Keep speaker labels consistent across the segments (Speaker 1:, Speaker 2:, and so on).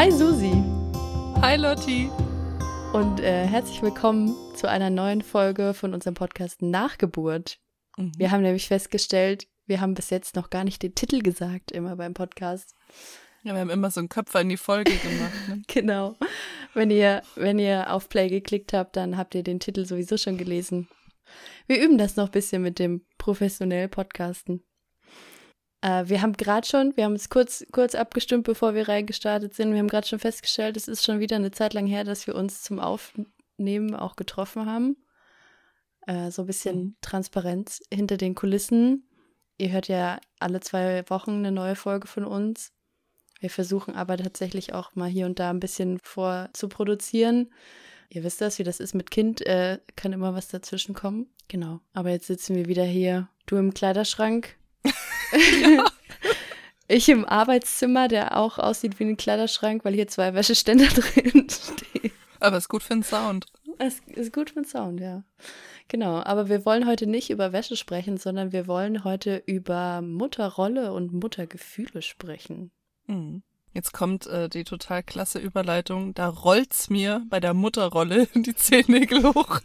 Speaker 1: Hi Susi
Speaker 2: Hi Lotti
Speaker 1: und äh, herzlich willkommen zu einer neuen Folge von unserem Podcast Nachgeburt.
Speaker 2: Mhm.
Speaker 1: Wir haben nämlich festgestellt, wir haben bis jetzt noch gar nicht den Titel gesagt, immer beim Podcast.
Speaker 2: Ja, wir haben immer so einen Köpfer in die Folge gemacht. Ne?
Speaker 1: Genau. Wenn ihr, wenn ihr auf Play geklickt habt, dann habt ihr den Titel sowieso schon gelesen. Wir üben das noch ein bisschen mit dem professionell Podcasten. Äh, wir haben gerade schon, wir haben es kurz, kurz abgestimmt, bevor wir reingestartet sind. Wir haben gerade schon festgestellt, es ist schon wieder eine Zeit lang her, dass wir uns zum Aufnehmen auch getroffen haben. Äh, so ein bisschen
Speaker 2: Mhm.
Speaker 1: Transparenz hinter den Kulissen. Ihr hört ja alle zwei Wochen eine neue Folge von uns. Wir versuchen aber tatsächlich auch mal hier und da ein bisschen vorzuproduzieren. Ihr wisst das, wie das ist mit Kind, äh, kann immer was dazwischen kommen. Genau. Aber jetzt sitzen wir wieder hier. Du im Kleiderschrank. Ich im Arbeitszimmer, der auch aussieht wie ein Kleiderschrank, weil hier zwei Wäscheständer drin stehen.
Speaker 2: Aber ist gut für den Sound.
Speaker 1: Das ist gut für den Sound, ja. Genau, aber wir wollen heute nicht über Wäsche sprechen, sondern wir wollen heute über Mutterrolle und Muttergefühle sprechen.
Speaker 2: Mhm. Jetzt kommt äh, die total klasse Überleitung. Da rollt's mir bei der Mutterrolle die Zehennägel hoch.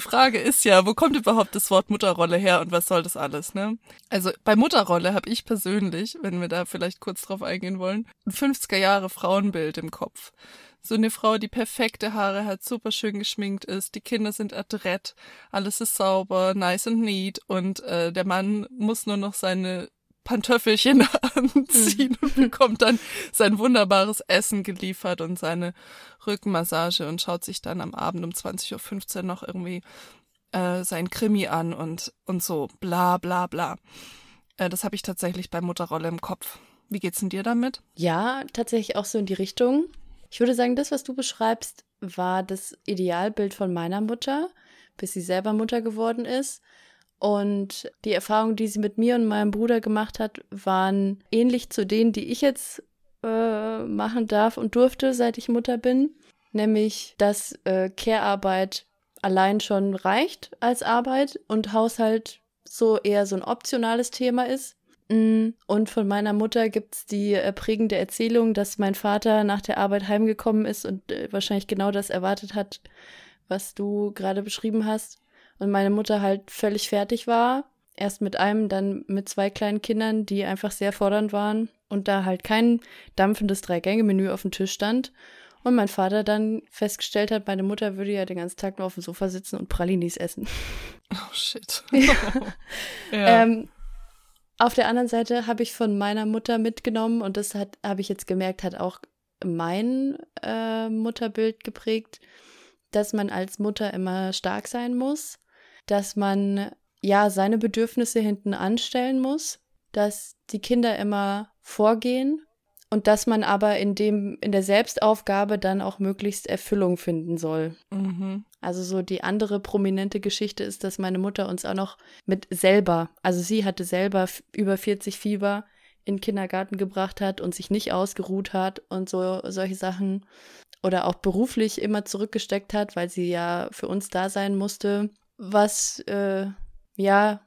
Speaker 2: Die Frage ist ja, wo kommt überhaupt das Wort Mutterrolle her und was soll das alles, ne? Also bei Mutterrolle habe ich persönlich, wenn wir da vielleicht kurz drauf eingehen wollen, ein 50er Jahre Frauenbild im Kopf. So eine Frau, die perfekte Haare hat, super schön geschminkt ist, die Kinder sind adrett, alles ist sauber, nice and neat und äh, der Mann muss nur noch seine Pantöffelchen anziehen und bekommt dann sein wunderbares Essen geliefert und seine Rückenmassage und schaut sich dann am Abend um 20.15 Uhr noch irgendwie äh, sein Krimi an und, und so bla bla bla. Äh, das habe ich tatsächlich bei Mutterrolle im Kopf. Wie geht's denn dir damit?
Speaker 1: Ja, tatsächlich auch so in die Richtung. Ich würde sagen, das, was du beschreibst, war das Idealbild von meiner Mutter, bis sie selber Mutter geworden ist. Und die Erfahrungen, die sie mit mir und meinem Bruder gemacht hat, waren ähnlich zu denen, die ich jetzt äh, machen darf und durfte, seit ich Mutter bin. Nämlich, dass äh, Care-Arbeit allein schon reicht als Arbeit und Haushalt so eher so ein optionales Thema ist. Mm, Und von meiner Mutter gibt's die äh, prägende Erzählung, dass mein Vater nach der Arbeit heimgekommen ist und äh, wahrscheinlich genau das erwartet hat, was du gerade beschrieben hast. Und meine Mutter halt völlig fertig war. Erst mit einem, dann mit zwei kleinen Kindern, die einfach sehr fordernd waren. Und da halt kein dampfendes Drei-Gänge-Menü auf dem Tisch stand. Und mein Vater dann festgestellt hat, meine Mutter würde ja den ganzen Tag nur auf dem Sofa sitzen und Pralinis essen.
Speaker 2: Oh shit.
Speaker 1: Ja.
Speaker 2: ja.
Speaker 1: Ähm, auf der anderen Seite habe ich von meiner Mutter mitgenommen und das hat habe ich jetzt gemerkt, hat auch mein äh, Mutterbild geprägt, dass man als Mutter immer stark sein muss, dass man ja seine Bedürfnisse hinten anstellen muss, dass die Kinder immer vorgehen und dass man aber in dem in der Selbstaufgabe dann auch möglichst Erfüllung finden soll.
Speaker 2: mhm.
Speaker 1: Also so die andere prominente Geschichte ist, dass meine Mutter uns auch noch mit selber, also sie hatte selber über 40 Fieber in den Kindergarten gebracht hat und sich nicht ausgeruht hat und so solche Sachen oder auch beruflich immer zurückgesteckt hat, weil sie ja für uns da sein musste, was äh, ja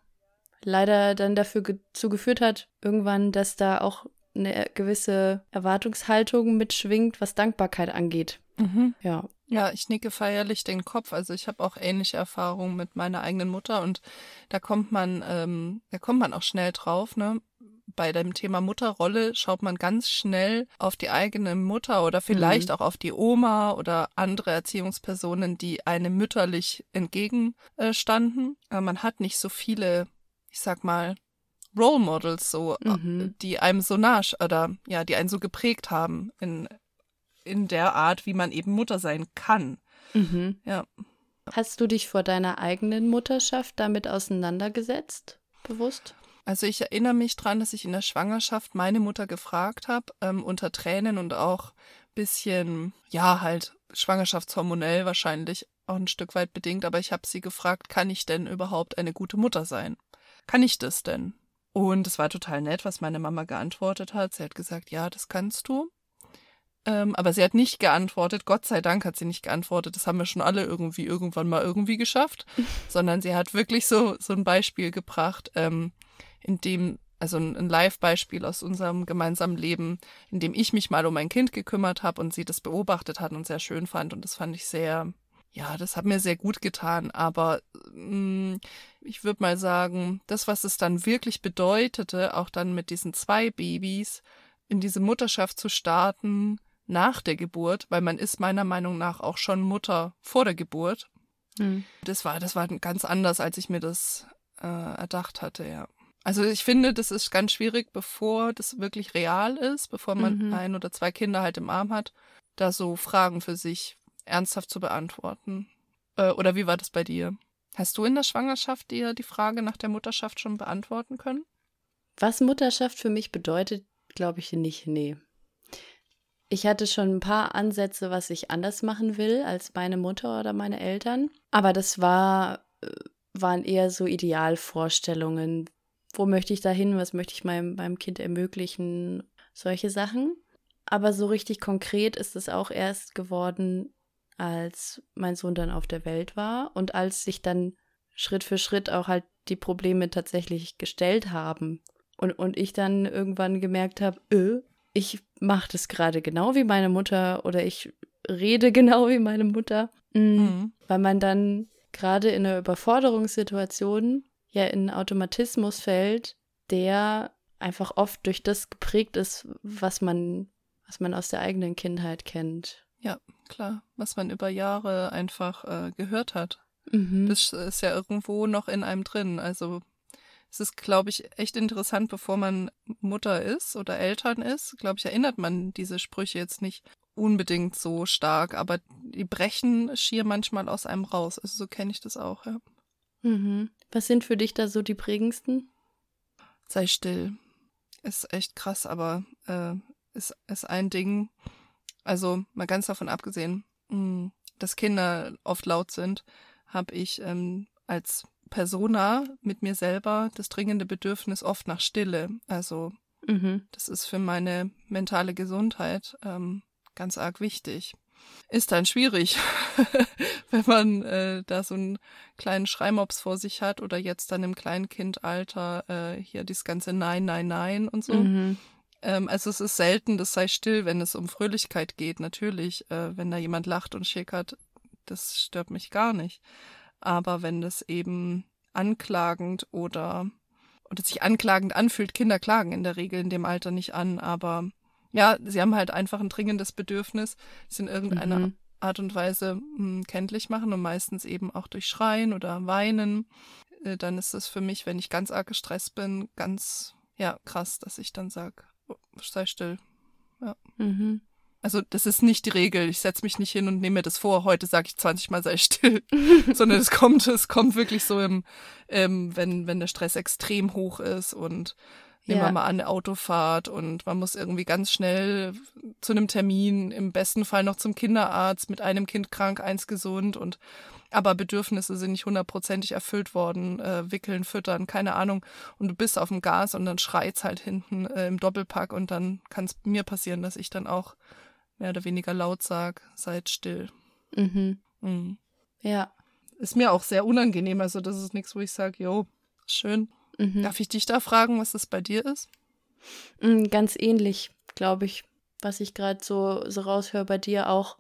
Speaker 1: leider dann dafür ge zu geführt hat, irgendwann, dass da auch eine gewisse Erwartungshaltung mitschwingt, was Dankbarkeit angeht.
Speaker 2: Mhm.
Speaker 1: Ja.
Speaker 2: Ja, ich nicke feierlich den Kopf. Also ich habe auch ähnliche Erfahrungen mit meiner eigenen Mutter und da kommt man, ähm, da kommt man auch schnell drauf, ne? Bei dem Thema Mutterrolle schaut man ganz schnell auf die eigene Mutter oder vielleicht auch auf die Oma oder andere Erziehungspersonen, die einem mütterlich entgegenstanden. Aber man hat nicht so viele, ich sag mal, Role Models so, äh,
Speaker 1: Mhm.
Speaker 2: die einem so nah oder ja, die einen so geprägt haben in in der Art, wie man eben Mutter sein kann.
Speaker 1: Mhm.
Speaker 2: Ja.
Speaker 1: Hast du dich vor deiner eigenen Mutterschaft damit auseinandergesetzt? Bewusst?
Speaker 2: Also ich erinnere mich dran, dass ich in der Schwangerschaft meine Mutter gefragt habe, ähm, unter Tränen und auch bisschen, ja, halt schwangerschaftshormonell wahrscheinlich auch ein Stück weit bedingt, aber ich habe sie gefragt, kann ich denn überhaupt eine gute Mutter sein? Kann ich das denn? Und es war total nett, was meine Mama geantwortet hat. Sie hat gesagt, ja, das kannst du. Ähm, aber sie hat nicht geantwortet, Gott sei Dank hat sie nicht geantwortet, das haben wir schon alle irgendwie irgendwann mal irgendwie geschafft, sondern sie hat wirklich so, so ein Beispiel gebracht, ähm, in dem also ein Live-Beispiel aus unserem gemeinsamen Leben, in dem ich mich mal um mein Kind gekümmert habe und sie das beobachtet hat und sehr schön fand. Und das fand ich sehr, ja, das hat mir sehr gut getan. Aber mh, mm, ich würde mal sagen, das, was es dann wirklich bedeutete, auch dann mit diesen zwei Babys, in diese Mutterschaft zu starten nach der Geburt, weil man ist meiner Meinung nach auch schon Mutter vor der Geburt. Mhm. Das war, das war ganz anders, als ich mir das äh, erdacht hatte, ja. Also ich finde, das ist ganz schwierig, bevor das wirklich real ist, bevor man mhm. ein oder zwei Kinder halt im Arm hat, da so Fragen für sich ernsthaft zu beantworten. Äh, oder wie war das bei dir? Hast du in der Schwangerschaft dir die Frage nach der Mutterschaft schon beantworten können?
Speaker 1: Was Mutterschaft für mich bedeutet, glaube ich nicht, nee. Ich hatte schon ein paar Ansätze, was ich anders machen will als meine Mutter oder meine Eltern. Aber das war, äh, waren eher so Idealvorstellungen. Wo möchte ich da hin? Was möchte ich meinem, meinem Kind ermöglichen? Solche Sachen. Aber so richtig konkret ist es auch erst geworden, als mein Sohn dann auf der Welt war und als sich dann Schritt für Schritt auch halt die Probleme tatsächlich gestellt haben. Und, und ich dann irgendwann gemerkt habe, öh, ich mache das gerade genau wie meine Mutter oder ich rede genau wie meine Mutter, mhm. Mhm. weil man dann gerade in einer Überforderungssituation ja in Automatismus fällt, der einfach oft durch das geprägt ist, was man, was man aus der eigenen Kindheit kennt.
Speaker 2: Ja, klar, was man über Jahre einfach äh, gehört hat. Mhm. Das ist ja irgendwo noch in einem drin. Also es ist, glaube ich, echt interessant, bevor man Mutter ist oder Eltern ist, glaube ich, erinnert man diese Sprüche jetzt nicht unbedingt so stark, aber die brechen schier manchmal aus einem raus. Also so kenne ich das auch, ja.
Speaker 1: Mhm. Was sind für dich da so die prägendsten?
Speaker 2: Sei still. Ist echt krass, aber äh, ist, ist ein Ding. Also mal ganz davon abgesehen, mh, hm, dass Kinder oft laut sind, habe ich ähm, als Persona mit mir selber das dringende Bedürfnis oft nach Stille. Also mhm. das ist für meine mentale Gesundheit ähm, ganz arg wichtig. Ist dann schwierig, wenn man äh, da so einen kleinen Schreimops vor sich hat oder jetzt dann im Kleinkindalter äh, hier dieses ganze Nein, Nein, Nein und so. Mhm. Ähm, also es ist selten, das sei still, wenn es um Fröhlichkeit geht, natürlich. Äh, wenn da jemand lacht und schickert, das stört mich gar nicht. Aber wenn das eben anklagend oder, oder sich anklagend anfühlt, Kinder klagen in der Regel in dem Alter nicht an, aber ja, sie haben halt einfach ein dringendes Bedürfnis, es in irgendeiner mhm. Art und Weise mh, hm, kenntlich machen und meistens eben auch durch Schreien oder Weinen. Äh, dann ist es für mich, wenn ich ganz arg gestresst bin, ganz, ja, krass, dass ich dann sage, oh, sei still. Ja. Mhm. Also das ist nicht die Regel. Ich setze mich nicht hin und nehme mir das vor. Heute sage ich 20 Mal sei still, sondern es kommt, es kommt wirklich so im, ähm, wenn wenn der Stress extrem hoch ist und nehmen ja. wir mal an eine Autofahrt und man muss irgendwie ganz schnell zu einem Termin, im besten Fall noch zum Kinderarzt mit einem Kind krank, eins gesund und aber Bedürfnisse sind nicht hundertprozentig erfüllt worden, äh, wickeln, füttern, keine Ahnung. Und du bist auf dem Gas und dann schreit's halt hinten äh, im Doppelpack und dann kann es mir passieren, dass ich dann auch mehr oder weniger laut sag, seid still. Mhm. Mhm.
Speaker 1: Ja.
Speaker 2: Ist mir auch sehr unangenehm. Also, das ist nichts, wo ich sage, jo, schön. Mhm. Darf ich dich da fragen, was das bei dir ist?
Speaker 1: Mm, ganz ähnlich, glaube ich, was ich gerade so, so raushöre bei dir auch.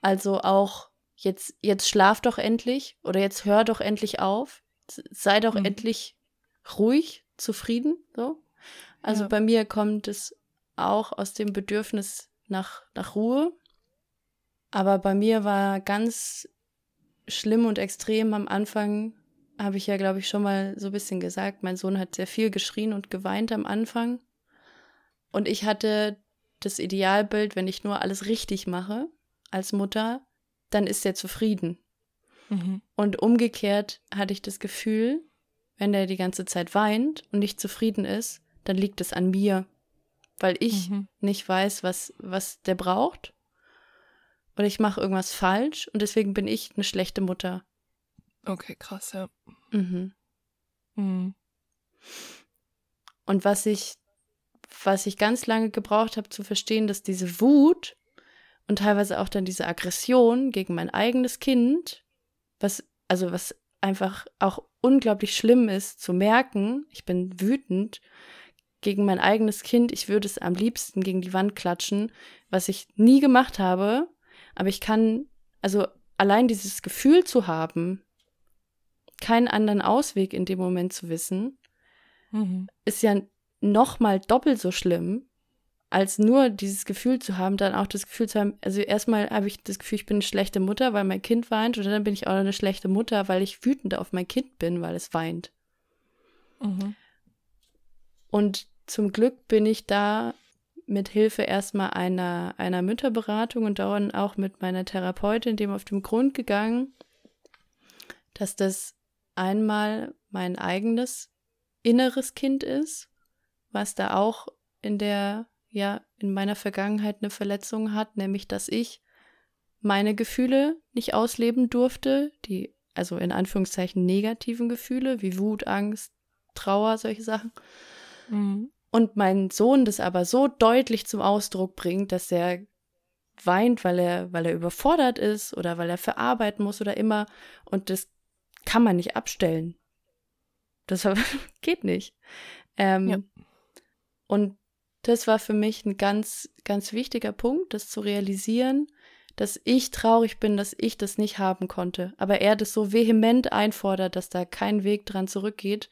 Speaker 1: Also auch jetzt, jetzt schlaf doch endlich oder jetzt hör doch endlich auf. Sei doch mhm. endlich ruhig, zufrieden. So. Also ja. bei mir kommt es auch aus dem Bedürfnis nach, nach Ruhe. Aber bei mir war ganz schlimm und extrem am Anfang, habe ich ja, glaube ich, schon mal so ein bisschen gesagt, mein Sohn hat sehr viel geschrien und geweint am Anfang. Und ich hatte das Idealbild, wenn ich nur alles richtig mache als Mutter, dann ist er zufrieden. Mhm. Und umgekehrt hatte ich das Gefühl, wenn er die ganze Zeit weint und nicht zufrieden ist, dann liegt es an mir weil ich mhm. nicht weiß, was, was der braucht. Oder ich mache irgendwas falsch und deswegen bin ich eine schlechte Mutter.
Speaker 2: Okay, krass, ja. Mhm.
Speaker 1: Mhm. Und was ich, was ich ganz lange gebraucht habe zu verstehen, dass diese Wut und teilweise auch dann diese Aggression gegen mein eigenes Kind, was, also was einfach auch unglaublich schlimm ist zu merken, ich bin wütend gegen mein eigenes Kind, ich würde es am liebsten gegen die Wand klatschen, was ich nie gemacht habe, aber ich kann, also allein dieses Gefühl zu haben, keinen anderen Ausweg in dem Moment zu wissen, mhm. ist ja noch mal doppelt so schlimm, als nur dieses Gefühl zu haben, dann auch das Gefühl zu haben, also erstmal habe ich das Gefühl, ich bin eine schlechte Mutter, weil mein Kind weint, und dann bin ich auch eine schlechte Mutter, weil ich wütend auf mein Kind bin, weil es weint. Mhm. Und zum Glück bin ich da mit Hilfe erstmal einer, einer Mütterberatung und dann auch mit meiner Therapeutin dem auf den Grund gegangen, dass das einmal mein eigenes inneres Kind ist, was da auch in der ja in meiner Vergangenheit eine Verletzung hat, nämlich dass ich meine Gefühle nicht ausleben durfte, die also in Anführungszeichen negativen Gefühle wie Wut, Angst, Trauer, solche Sachen. Mhm. Und mein Sohn das aber so deutlich zum Ausdruck bringt, dass er weint, weil er, weil er überfordert ist oder weil er verarbeiten muss oder immer. Und das kann man nicht abstellen. Das geht nicht. Ähm, ja. Und das war für mich ein ganz, ganz wichtiger Punkt, das zu realisieren, dass ich traurig bin, dass ich das nicht haben konnte. Aber er das so vehement einfordert, dass da kein Weg dran zurückgeht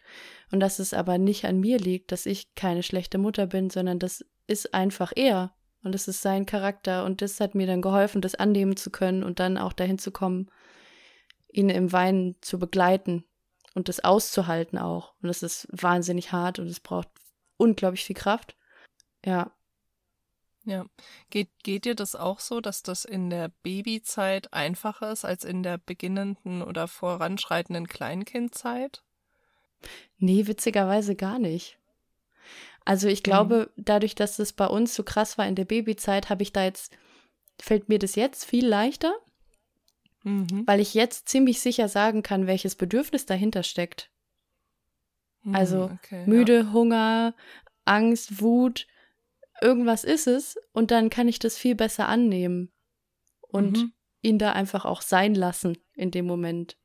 Speaker 1: und dass es aber nicht an mir liegt, dass ich keine schlechte Mutter bin, sondern das ist einfach er und es ist sein Charakter und das hat mir dann geholfen, das annehmen zu können und dann auch dahin zu kommen, ihn im Weinen zu begleiten und das auszuhalten auch. Und das ist wahnsinnig hart und es braucht unglaublich viel Kraft. Ja.
Speaker 2: Ja. Geht, geht dir das auch so, dass das in der Babyzeit einfacher ist als in der beginnenden oder voranschreitenden Kleinkindzeit?
Speaker 1: Nee, witzigerweise gar nicht. Also ich glaube, mhm. dadurch, dass das bei uns so krass war in der Babyzeit, habe ich da jetzt, fällt mir das jetzt viel leichter, mhm. weil ich jetzt ziemlich sicher sagen kann, welches Bedürfnis dahinter steckt. Mhm, also okay, müde, ja. Hunger, Angst, Wut, irgendwas ist es und dann kann ich das viel besser annehmen und mhm. ihn da einfach auch sein lassen in dem Moment.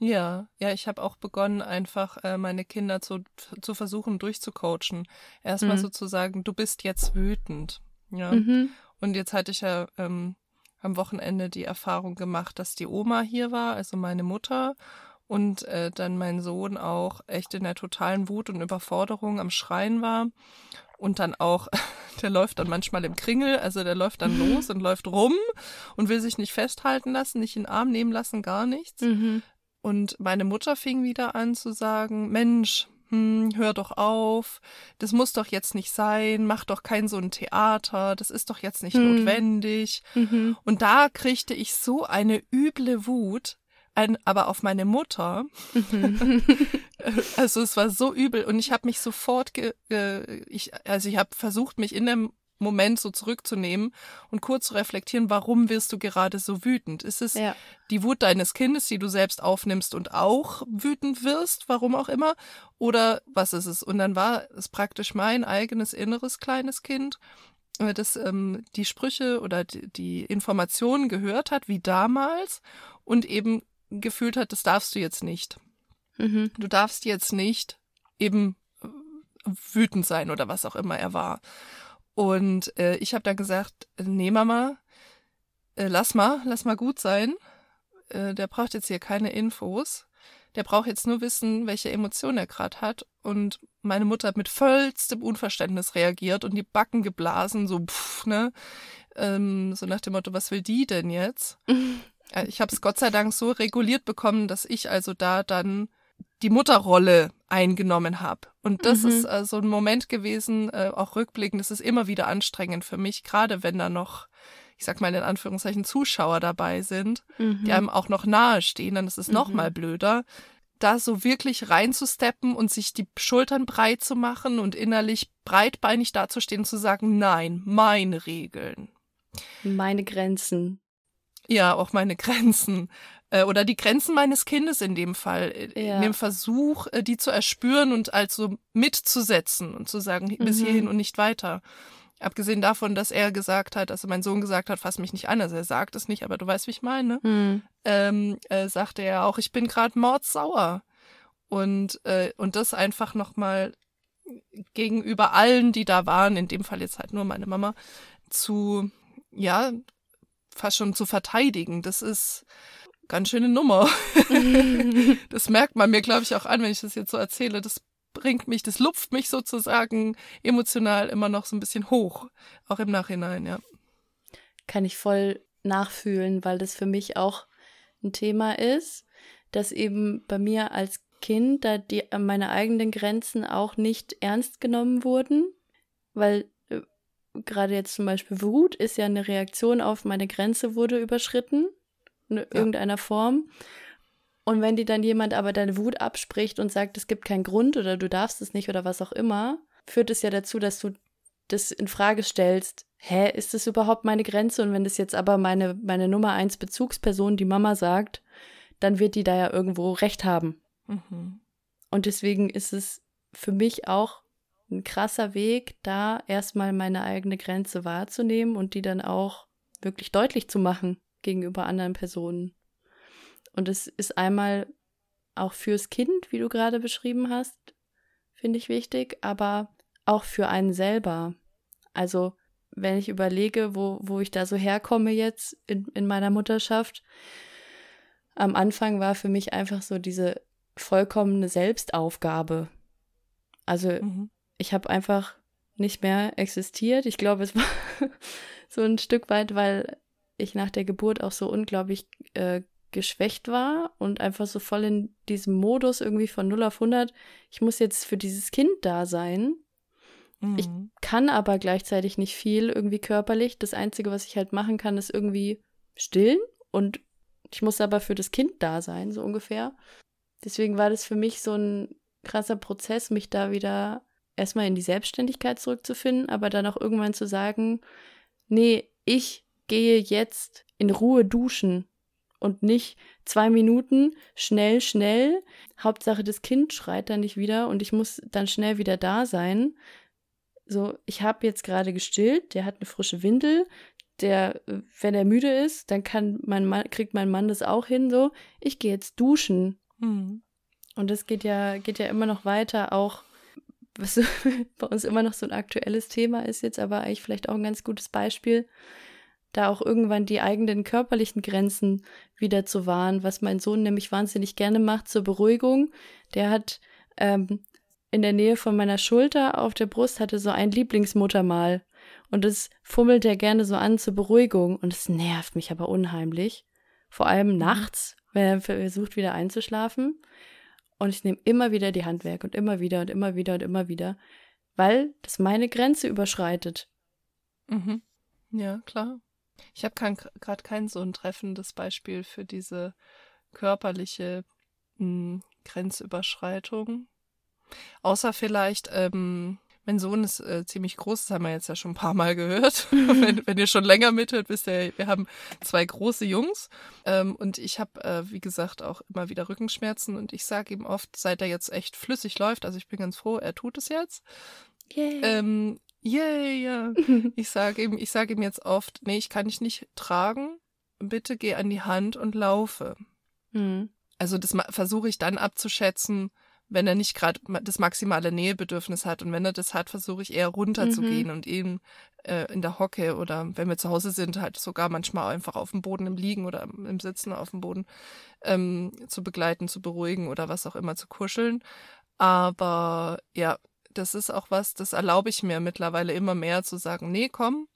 Speaker 2: Ja, ja, ich habe auch begonnen, einfach äh, meine Kinder zu, zu versuchen durchzucoachen. Erstmal mhm. sozusagen, du bist jetzt wütend. Ja. Mhm. Und jetzt hatte ich ja ähm, am Wochenende die Erfahrung gemacht, dass die Oma hier war, also meine Mutter, und äh, dann mein Sohn auch echt in der totalen Wut und Überforderung am Schreien war und dann auch, der läuft dann manchmal im Kringel, also der läuft dann los und läuft rum und will sich nicht festhalten lassen, nicht in den Arm nehmen lassen, gar nichts. Mhm. Und meine Mutter fing wieder an zu sagen, Mensch, hm, hör doch auf, das muss doch jetzt nicht sein, mach doch kein so ein Theater, das ist doch jetzt nicht mhm. notwendig. Mhm. Und da kriegte ich so eine üble Wut, ein, aber auf meine Mutter. Mhm. also es war so übel und ich habe mich sofort, ge, äh, ich, also ich habe versucht, mich in dem Moment so zurückzunehmen und kurz zu reflektieren, warum wirst du gerade so wütend? Ist es ja. die Wut deines Kindes, die du selbst aufnimmst und auch wütend wirst, warum auch immer? Oder was ist es? Und dann war es praktisch mein eigenes inneres kleines Kind, äh, das ähm, die Sprüche oder die, die Informationen gehört hat, wie damals, und eben gefühlt hat, das darfst du jetzt nicht. Mhm. Du darfst jetzt nicht eben äh, wütend sein oder was auch immer er war. Und äh, ich habe dann gesagt, nee Mama, äh, lass mal, lass mal gut sein. Äh, der braucht jetzt hier keine Infos. Der braucht jetzt nur wissen, welche Emotionen er gerade hat. Und meine Mutter hat mit vollstem Unverständnis reagiert und die Backen geblasen, so pff, ne? Ähm, so nach dem Motto, was will die denn jetzt? Äh, ich habe es Gott sei Dank so reguliert bekommen, dass ich also da dann die Mutterrolle eingenommen habe. Und das mhm. ist äh, so ein Moment gewesen, äh, auch rückblickend, das ist immer wieder anstrengend für mich, gerade wenn da noch, ich sag mal in Anführungszeichen, Zuschauer dabei sind, mhm. die einem auch noch nahe stehen, dann ist es mhm. noch mal blöder, da so wirklich reinzusteppen und sich die Schultern breit zu machen und innerlich breitbeinig dazustehen und zu sagen, nein, meine Regeln.
Speaker 1: Meine Grenzen.
Speaker 2: Ja, auch meine Grenzen. Äh, oder die Grenzen meines Kindes in dem Fall. Äh, ja. In dem Versuch, äh, die zu erspüren und also mitzusetzen und zu sagen, bis mhm. hierhin und nicht weiter. Abgesehen davon, dass er gesagt hat, also mein Sohn gesagt hat, fass mich nicht an, also er sagt es nicht, aber du weißt, wie ich meine,
Speaker 1: Hm.
Speaker 2: ähm, äh, sagte er auch, ich bin gerade mordsauer. Und, äh, und das einfach nochmal gegenüber allen, die da waren, in dem Fall jetzt halt nur meine Mama, zu, ja, fast schon zu verteidigen. Das ist ganz schöne Nummer. das merkt man mir, glaube ich, auch an, wenn ich das jetzt so erzähle. Das bringt mich, das lupft mich sozusagen emotional immer noch so ein bisschen hoch, auch im Nachhinein, ja.
Speaker 1: Kann ich voll nachfühlen, weil das für mich auch ein Thema ist, dass eben bei mir als Kind da die meine eigenen Grenzen auch nicht ernst genommen wurden, weil äh, gerade jetzt zum Beispiel Wut ist ja eine Reaktion auf meine Grenze wurde überschritten, in irgendeiner Form. Und wenn dir dann jemand aber deine Wut abspricht und sagt, es gibt keinen Grund oder du darfst es nicht oder was auch immer, führt es ja dazu, dass du das in Frage stellst. Hä, ist das überhaupt meine Grenze? Und wenn das jetzt aber meine, meine Nummer eins Bezugsperson, die Mama sagt, dann wird die da ja irgendwo recht haben.
Speaker 2: Mhm.
Speaker 1: Und deswegen ist es für mich auch ein krasser Weg, da erstmal meine eigene Grenze wahrzunehmen und die dann auch wirklich deutlich zu machen gegenüber anderen Personen. Und es ist einmal auch fürs Kind, wie du gerade beschrieben hast, finde ich wichtig, aber auch für einen selber. Also, wenn ich überlege, wo, wo ich da so herkomme jetzt in, in meiner Mutterschaft, am Anfang war für mich einfach so diese vollkommene Selbstaufgabe. Also,
Speaker 2: Mhm.
Speaker 1: ich habe einfach nicht mehr existiert. Ich glaube, es war so ein Stück weit, weil ich nach der Geburt auch so unglaublich äh, geschwächt war und einfach so voll in diesem Modus irgendwie von 0 auf 100. Ich muss jetzt für dieses Kind da sein, Ich-
Speaker 2: Mhm.
Speaker 1: kann aber gleichzeitig nicht viel irgendwie körperlich. Das Einzige, was ich halt machen kann, ist irgendwie stillen und ich muss aber für das Kind da sein, so ungefähr. Deswegen war das für mich so ein krasser Prozess, mich da wieder erstmal in die Selbstständigkeit zurückzufinden, aber dann auch irgendwann zu sagen, nee, ich gehe jetzt in Ruhe duschen und nicht zwei Minuten, schnell, schnell. Hauptsache, das Kind schreit dann nicht wieder und ich muss dann schnell wieder da sein. So, ich habe jetzt gerade gestillt, der hat eine frische Windel, der, wenn er müde ist, dann kann mein Mann, kriegt mein Mann das auch hin, so, ich gehe jetzt duschen.
Speaker 2: Mhm.
Speaker 1: Und das geht ja, geht ja immer noch weiter, auch was bei uns immer noch so ein aktuelles Thema ist jetzt, aber eigentlich vielleicht auch ein ganz gutes Beispiel, da auch irgendwann die eigenen körperlichen Grenzen wieder zu wahren, was mein Sohn nämlich wahnsinnig gerne macht zur Beruhigung. Der hat ähm, in der Nähe von meiner Schulter auf der Brust hatte so ein Lieblingsmuttermal. Und das fummelt er gerne so an zur Beruhigung. Und es nervt mich aber unheimlich. Vor allem nachts, wenn er versucht, wieder einzuschlafen. Und ich nehme immer wieder die Hand weg und immer wieder und immer wieder und immer wieder, weil das meine Grenze überschreitet.
Speaker 2: Mhm. Ja, klar. Ich habe gerade kein so ein treffendes Beispiel für diese körperliche mh, Grenzüberschreitung. Außer vielleicht, ähm, mein Sohn ist äh, ziemlich groß, das haben wir jetzt ja schon ein paar Mal gehört. wenn, wenn ihr schon länger mithört, wisst ihr, wir haben zwei große Jungs ähm, und ich habe, äh, wie gesagt, auch immer wieder Rückenschmerzen und ich sage ihm oft, seit er jetzt echt flüssig läuft, also ich bin ganz froh, er tut es jetzt.
Speaker 1: Yay.
Speaker 2: Ähm, yay, ja. Ich sage ihm, ich sage ihm jetzt oft, nee, ich kann dich nicht tragen. Bitte geh an die Hand und laufe.
Speaker 1: Hm.
Speaker 2: Also das versuche ich dann abzuschätzen, wenn er nicht gerade das maximale Nähebedürfnis hat. Und wenn er das hat, versuche ich eher runterzugehen und ihn äh, in der Hocke oder wenn wir zu Hause sind, halt sogar manchmal einfach auf dem Boden im Liegen oder im im Sitzen auf dem Boden ähm, zu begleiten, zu beruhigen oder was auch immer zu kuscheln. Aber ja, das ist auch was, das erlaube ich mir mittlerweile immer mehr zu sagen, nee, komm,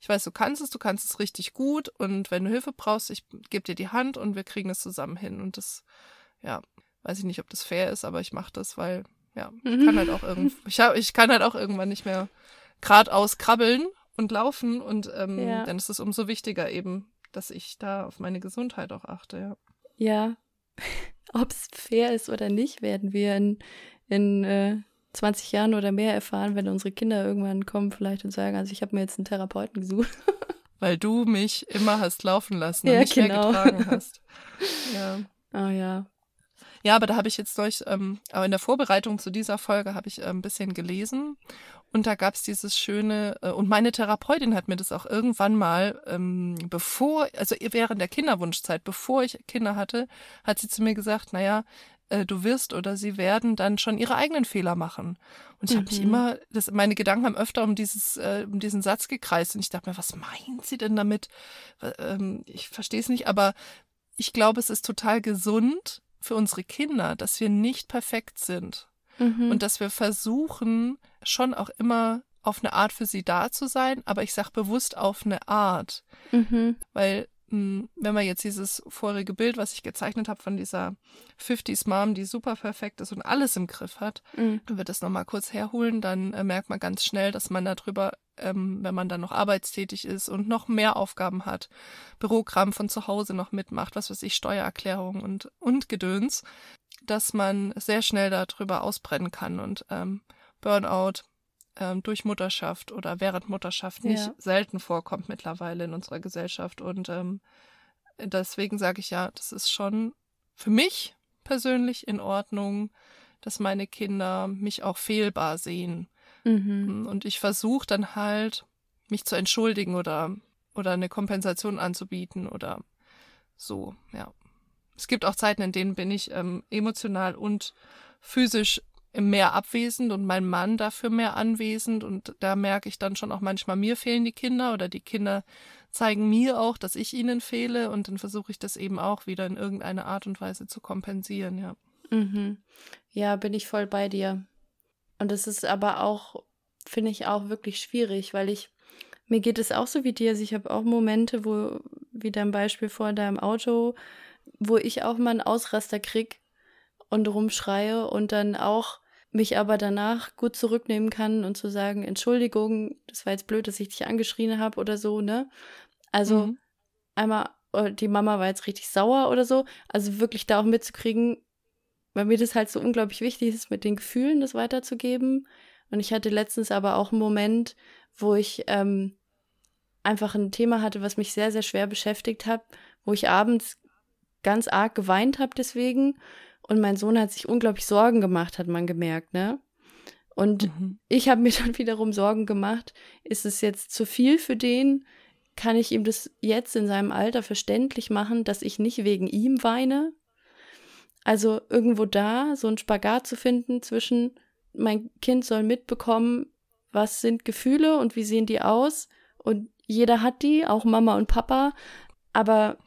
Speaker 2: ich weiß, du kannst es, du kannst es richtig gut und wenn du Hilfe brauchst, ich gebe dir die Hand und wir kriegen es zusammen hin. Und das, ja, weiß ich nicht, ob das fair ist, aber ich mache das, weil, ja, ich kann halt auch irgend, ich, hab, ich kann halt auch irgendwann nicht mehr geradeaus krabbeln und laufen und ähm,
Speaker 1: Ja.
Speaker 2: dann ist es umso wichtiger eben, dass ich da auf meine Gesundheit auch achte, ja.
Speaker 1: Ja. Ob es fair ist oder nicht, werden wir in, in äh, 20 Jahren oder mehr erfahren, wenn unsere Kinder irgendwann kommen vielleicht und sagen, also ich habe mir jetzt einen Therapeuten gesucht.
Speaker 2: Weil du mich immer hast laufen lassen
Speaker 1: Ja,
Speaker 2: und mich
Speaker 1: genau.
Speaker 2: mehr getragen hast. Ja.
Speaker 1: Oh ja.
Speaker 2: Ja, aber da habe ich jetzt durch, ähm, aber in der Vorbereitung zu dieser Folge habe ich äh, ein bisschen gelesen und da gab es dieses schöne, äh, und meine Therapeutin hat mir das auch irgendwann mal, ähm, bevor, also während der Kinderwunschzeit, bevor ich Kinder hatte, hat sie zu mir gesagt, naja, äh, du wirst oder sie werden dann schon ihre eigenen Fehler machen. Und ich mhm. habe mich immer, das, meine Gedanken haben öfter um dieses, äh, um diesen Satz gekreist und ich dachte mir, was meint sie denn damit? Ähm, ich verstehe es nicht, aber ich glaube, es ist total gesund für unsere Kinder, dass wir nicht perfekt sind mhm. und dass wir versuchen, schon auch immer auf eine Art für sie da zu sein, aber ich sage bewusst auf eine Art, mhm. weil wenn man jetzt dieses vorige Bild, was ich gezeichnet habe von dieser 50s Mom, die super perfekt ist und alles im Griff hat, mhm. wenn wir das nochmal kurz herholen, dann äh, merkt man ganz schnell, dass man darüber, ähm, wenn man dann noch arbeitstätig ist und noch mehr Aufgaben hat, Bürogramm von zu Hause noch mitmacht, was weiß ich, Steuererklärung und, und Gedöns, dass man sehr schnell darüber ausbrennen kann und ähm, Burnout ähm, durch Mutterschaft oder während Mutterschaft nicht ja. selten vorkommt mittlerweile in unserer Gesellschaft. Und ähm, deswegen sage ich ja, das ist schon für mich persönlich in Ordnung, dass meine Kinder mich auch fehlbar sehen. Mhm. Und ich versuche dann halt, mich zu entschuldigen oder, oder eine Kompensation anzubieten oder so, ja. Es gibt auch Zeiten, in denen bin ich ähm, emotional und physisch mehr abwesend und mein Mann dafür mehr anwesend und da merke ich dann schon auch manchmal, mir fehlen die Kinder oder die Kinder zeigen mir auch, dass ich ihnen fehle und dann versuche ich das eben auch wieder in irgendeiner Art und Weise zu kompensieren, ja.
Speaker 1: Mhm. Ja, bin ich voll bei dir. Und es ist aber auch, finde ich auch wirklich schwierig, weil ich, mir geht es auch so wie dir, also ich habe auch Momente, wo, wie dein Beispiel vor deinem Auto, wo ich auch mal einen Ausraster krieg und rumschreie und dann auch mich aber danach gut zurücknehmen kann und zu sagen, Entschuldigung, das war jetzt blöd, dass ich dich angeschrien habe oder so, ne? Also mhm. einmal, oh, die Mama war jetzt richtig sauer oder so. Also wirklich da auch mitzukriegen, weil mir das halt so unglaublich wichtig ist, mit den Gefühlen das weiterzugeben. Und ich hatte letztens aber auch einen Moment, wo ich ähm, einfach ein Thema hatte, was mich sehr, sehr schwer beschäftigt hat, wo ich abends ganz arg geweint habe deswegen und mein Sohn hat sich unglaublich Sorgen gemacht, hat man gemerkt, ne? Und mhm. ich habe mir dann wiederum Sorgen gemacht, ist es jetzt zu viel für den? Kann ich ihm das jetzt in seinem Alter verständlich machen, dass ich nicht wegen ihm weine? Also irgendwo da so ein Spagat zu finden zwischen mein Kind soll mitbekommen, was sind Gefühle und wie sehen die aus und jeder hat die, auch Mama und Papa, aber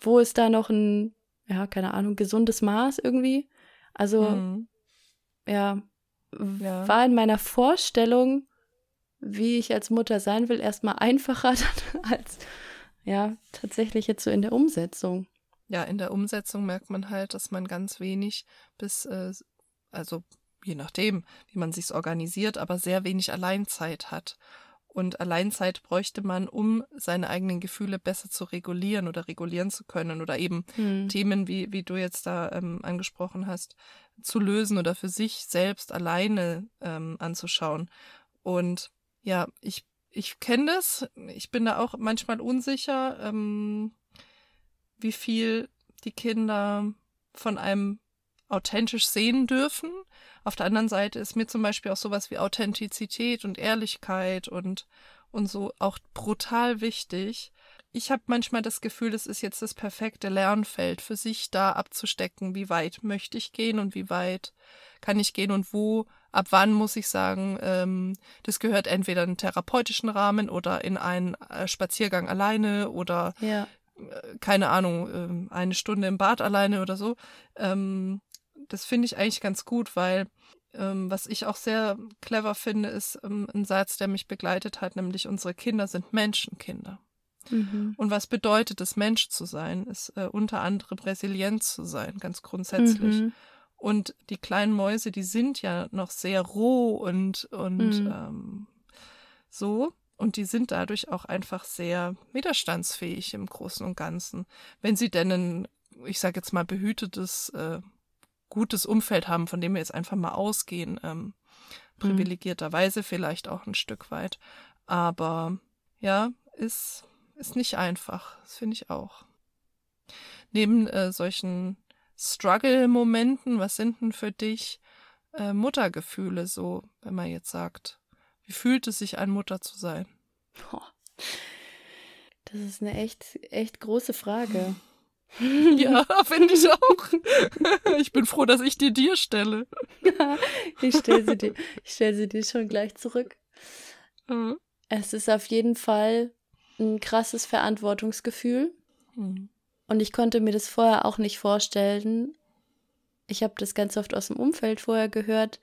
Speaker 1: wo ist da noch ein ja, keine Ahnung, gesundes Maß irgendwie. Also, mhm. ja, ja, war in meiner Vorstellung, wie ich als Mutter sein will, erstmal einfacher als, ja, tatsächlich jetzt so in der Umsetzung.
Speaker 2: Ja, in der Umsetzung merkt man halt, dass man ganz wenig bis, äh, also je nachdem, wie man sich's organisiert, aber sehr wenig Alleinzeit hat. Und Alleinzeit bräuchte man, um seine eigenen Gefühle besser zu regulieren oder regulieren zu können oder eben hm. Themen, wie, wie du jetzt da ähm, angesprochen hast, zu lösen oder für sich selbst alleine ähm, anzuschauen. Und ja, ich, ich kenne das. Ich bin da auch manchmal unsicher, ähm, wie viel die Kinder von einem authentisch sehen dürfen. Auf der anderen Seite ist mir zum Beispiel auch sowas wie Authentizität und Ehrlichkeit und, und so auch brutal wichtig. Ich habe manchmal das Gefühl, das ist jetzt das perfekte Lernfeld für sich da abzustecken, wie weit möchte ich gehen und wie weit kann ich gehen und wo, ab wann muss ich sagen, ähm, das gehört entweder in einen therapeutischen Rahmen oder in einen äh, Spaziergang alleine oder ja. äh, keine Ahnung, äh, eine Stunde im Bad alleine oder so. Ähm, das finde ich eigentlich ganz gut, weil ähm, was ich auch sehr clever finde, ist ähm, ein Satz, der mich begleitet hat, nämlich unsere Kinder sind Menschenkinder. Mhm. Und was bedeutet es, Mensch zu sein, ist äh, unter anderem resilient zu sein, ganz grundsätzlich. Mhm. Und die kleinen Mäuse, die sind ja noch sehr roh und, und mhm. ähm, so. Und die sind dadurch auch einfach sehr widerstandsfähig im Großen und Ganzen. Wenn sie denn ein, ich sage jetzt mal, behütetes äh, gutes Umfeld haben, von dem wir jetzt einfach mal ausgehen. Ähm, mhm. privilegierterweise vielleicht auch ein Stück weit. Aber ja, ist, ist nicht einfach. Das finde ich auch. Neben äh, solchen Struggle-Momenten, was sind denn für dich äh, Muttergefühle so, wenn man jetzt sagt, wie fühlt es sich an, Mutter zu sein?
Speaker 1: Das ist eine echt, echt große Frage.
Speaker 2: Ja, finde ich auch. Ich bin froh, dass ich die dir stelle.
Speaker 1: ich stelle sie dir, ich stelle sie dir schon gleich zurück. Mhm. Es ist auf jeden Fall ein krasses Verantwortungsgefühl. Mhm. Und ich konnte mir das vorher auch nicht vorstellen. Ich habe das ganz oft aus dem Umfeld vorher gehört,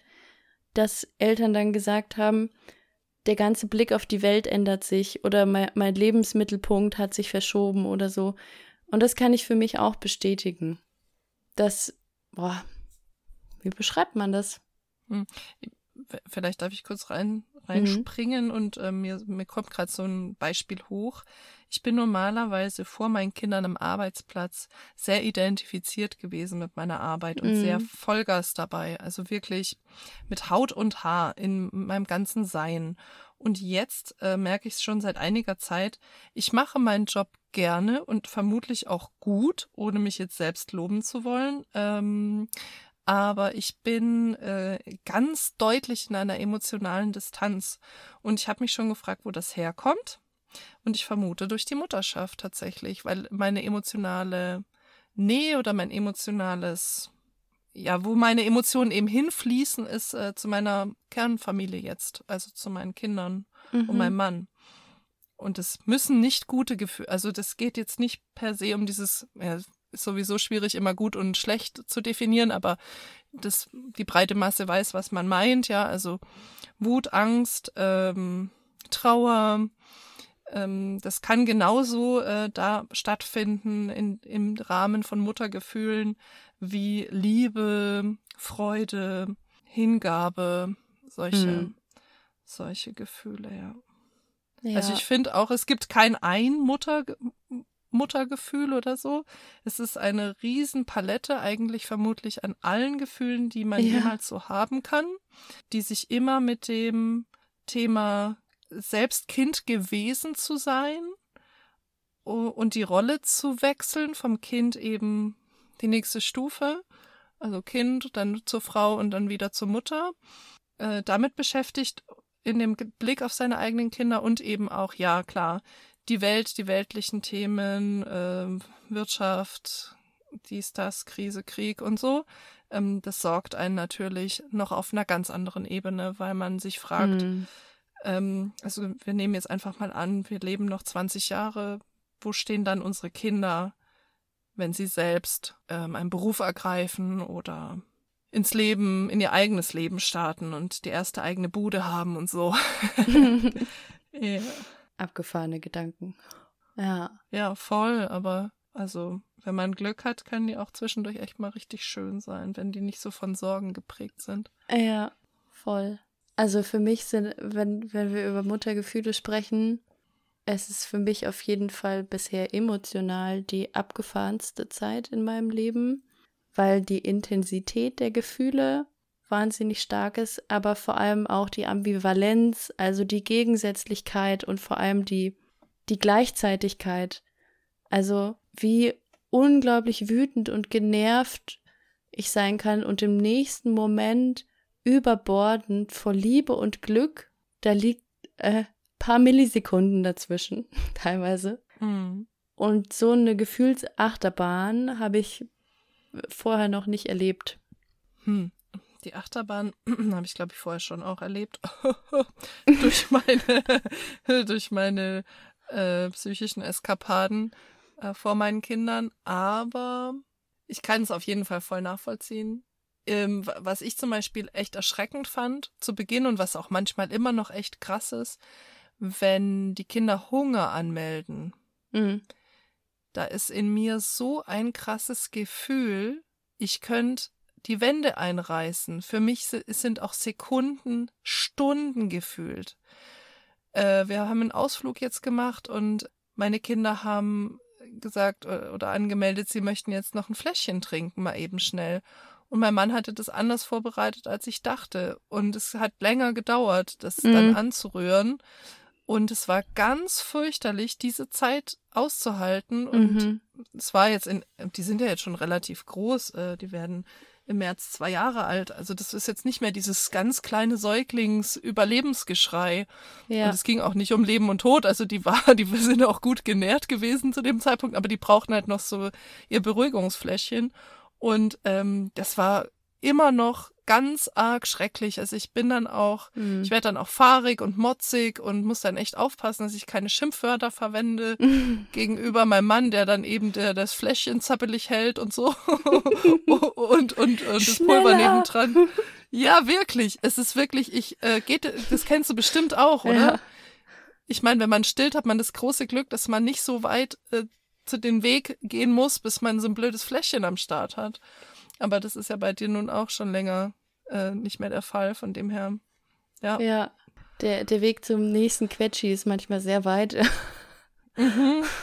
Speaker 1: dass Eltern dann gesagt haben, der ganze Blick auf die Welt ändert sich oder mein, mein Lebensmittelpunkt hat sich verschoben oder so. Und das kann ich für mich auch bestätigen. Das, boah, wie beschreibt man das? Hm.
Speaker 2: Vielleicht darf ich kurz rein, reinspringen mhm. und äh, mir, mir kommt gerade so ein Beispiel hoch. Ich bin normalerweise vor meinen Kindern am Arbeitsplatz sehr identifiziert gewesen mit meiner Arbeit und mhm. sehr Vollgas dabei. Also wirklich mit Haut und Haar in meinem ganzen Sein. Und jetzt äh, merke ich es schon seit einiger Zeit, ich mache meinen Job gerne und vermutlich auch gut, ohne mich jetzt selbst loben zu wollen. Ähm, aber ich bin äh, ganz deutlich in einer emotionalen Distanz. Und ich habe mich schon gefragt, wo das herkommt. Und ich vermute durch die Mutterschaft tatsächlich, weil meine emotionale Nähe oder mein emotionales, ja, wo meine Emotionen eben hinfließen, ist äh, zu meiner Kernfamilie jetzt, also zu meinen Kindern mhm. und meinem Mann. Und es müssen nicht gute Gefühle, also das geht jetzt nicht per se um dieses, ja, ist sowieso schwierig, immer gut und schlecht zu definieren, aber das, die breite Masse weiß, was man meint, ja, also Wut, Angst, ähm, Trauer, ähm, das kann genauso äh, da stattfinden in, im Rahmen von Muttergefühlen wie Liebe, Freude, Hingabe, solche, hm. solche Gefühle, ja. Ja. Also ich finde auch, es gibt kein ein Mutter, Muttergefühl oder so. Es ist eine Riesenpalette eigentlich vermutlich an allen Gefühlen, die man ja. jemals so haben kann, die sich immer mit dem Thema selbst Kind gewesen zu sein und die Rolle zu wechseln vom Kind eben die nächste Stufe, also Kind, dann zur Frau und dann wieder zur Mutter, äh, damit beschäftigt in dem Blick auf seine eigenen Kinder und eben auch, ja klar, die Welt, die weltlichen Themen, äh, Wirtschaft, dies, das, Krise, Krieg und so. Ähm, das sorgt einen natürlich noch auf einer ganz anderen Ebene, weil man sich fragt, mhm. ähm, also wir nehmen jetzt einfach mal an, wir leben noch 20 Jahre, wo stehen dann unsere Kinder, wenn sie selbst ähm, einen Beruf ergreifen oder ins Leben, in ihr eigenes Leben starten und die erste eigene Bude haben und so.
Speaker 1: ja. Abgefahrene Gedanken. Ja.
Speaker 2: Ja, voll, aber also, wenn man Glück hat, können die auch zwischendurch echt mal richtig schön sein, wenn die nicht so von Sorgen geprägt sind.
Speaker 1: Ja, voll. Also für mich sind, wenn, wenn wir über Muttergefühle sprechen, es ist für mich auf jeden Fall bisher emotional die abgefahrenste Zeit in meinem Leben, weil die Intensität der Gefühle wahnsinnig stark ist, aber vor allem auch die Ambivalenz, also die Gegensätzlichkeit und vor allem die, die Gleichzeitigkeit. Also wie unglaublich wütend und genervt ich sein kann und im nächsten Moment überbordend vor Liebe und Glück, da liegt äh, paar Millisekunden dazwischen, teilweise. Mhm. Und so eine Gefühlsachterbahn habe ich vorher noch nicht erlebt.
Speaker 2: Hm. Die Achterbahn habe ich, glaube ich, vorher schon auch erlebt. durch meine, durch meine äh, psychischen Eskapaden äh, vor meinen Kindern. Aber ich kann es auf jeden Fall voll nachvollziehen. Ähm, was ich zum Beispiel echt erschreckend fand zu Beginn und was auch manchmal immer noch echt krass ist, wenn die Kinder Hunger anmelden. Mhm. Da ist in mir so ein krasses Gefühl, ich könnte die Wände einreißen. Für mich sind auch Sekunden, Stunden gefühlt. Äh, wir haben einen Ausflug jetzt gemacht und meine Kinder haben gesagt äh, oder angemeldet, sie möchten jetzt noch ein Fläschchen trinken, mal eben schnell. Und mein Mann hatte das anders vorbereitet, als ich dachte. Und es hat länger gedauert, das mhm. dann anzurühren. Und es war ganz fürchterlich, diese Zeit auszuhalten. Und
Speaker 1: Mhm.
Speaker 2: es war jetzt in, die sind ja jetzt schon relativ groß, äh, die werden im März zwei Jahre alt. Also das ist jetzt nicht mehr dieses ganz kleine Säuglings-Überlebensgeschrei.
Speaker 1: Ja.
Speaker 2: Und es ging auch nicht um Leben und Tod. Also die war, die sind auch gut genährt gewesen zu dem Zeitpunkt, aber die brauchten halt noch so ihr Beruhigungsfläschchen. Und ähm, das war immer noch ganz arg schrecklich. Also ich bin dann auch,
Speaker 1: Mhm.
Speaker 2: ich werde dann auch fahrig und motzig und muss dann echt aufpassen, dass ich keine Schimpfwörter verwende gegenüber meinem Mann, der dann eben der das Fläschchen zappelig hält und so und und und, das Pulver
Speaker 1: Schneller.
Speaker 2: nebendran. Ja, wirklich. Es ist wirklich, ich äh, geht, das kennst du bestimmt auch, oder?
Speaker 1: Ja.
Speaker 2: Ich meine, wenn man stillt, hat man das große Glück, dass man nicht so weit äh, zu den Weg gehen muss, bis man so ein blödes Fläschchen am Start hat. Aber das ist ja bei dir nun auch schon länger äh, nicht mehr der Fall, von dem her. Ja.
Speaker 1: Ja, der, der Weg zum nächsten Quetschi ist manchmal sehr weit.
Speaker 2: Mhm.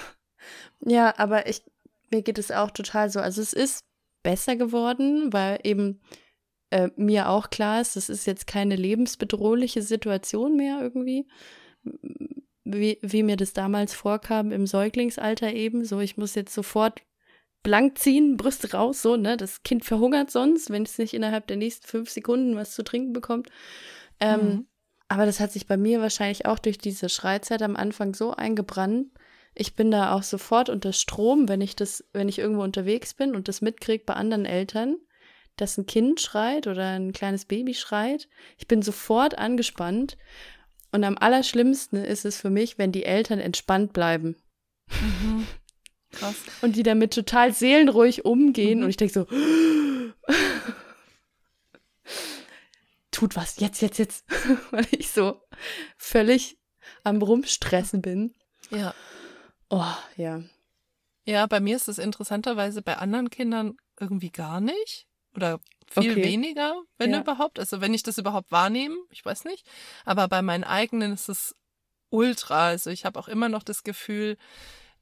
Speaker 1: Ja, aber ich, mir geht es auch total so. Also es ist besser geworden, weil eben äh, mir auch klar ist, das ist jetzt keine lebensbedrohliche Situation mehr irgendwie, wie, wie mir das damals vorkam im Säuglingsalter eben. So, ich muss jetzt sofort blank ziehen, Brüste raus, so, ne? Das Kind verhungert sonst, wenn es nicht innerhalb der nächsten fünf Sekunden was zu trinken bekommt. Ähm,
Speaker 2: Mhm.
Speaker 1: Aber das hat sich bei mir wahrscheinlich auch durch diese Schreizeit am Anfang so eingebrannt. Ich bin da auch sofort unter Strom, wenn ich das, wenn ich irgendwo unterwegs bin und das mitkriege bei anderen Eltern, dass ein Kind schreit oder ein kleines Baby schreit. Ich bin sofort angespannt. Und am allerschlimmsten ist es für mich, wenn die Eltern entspannt bleiben
Speaker 2: Mhm. Krass.
Speaker 1: und die damit total seelenruhig umgehen.
Speaker 2: Mhm.
Speaker 1: Und ich denke so, tut was, jetzt, jetzt, jetzt. Weil ich so völlig am Rumstressen bin.
Speaker 2: Ja.
Speaker 1: Oh, ja.
Speaker 2: Ja, bei mir ist es interessanterweise bei anderen Kindern irgendwie gar nicht. Oder viel
Speaker 1: Okay.
Speaker 2: weniger, wenn
Speaker 1: Ja.
Speaker 2: überhaupt. Also wenn ich das überhaupt wahrnehme, ich weiß nicht. Aber bei meinen eigenen ist es ultra. Also ich habe auch immer noch das Gefühl,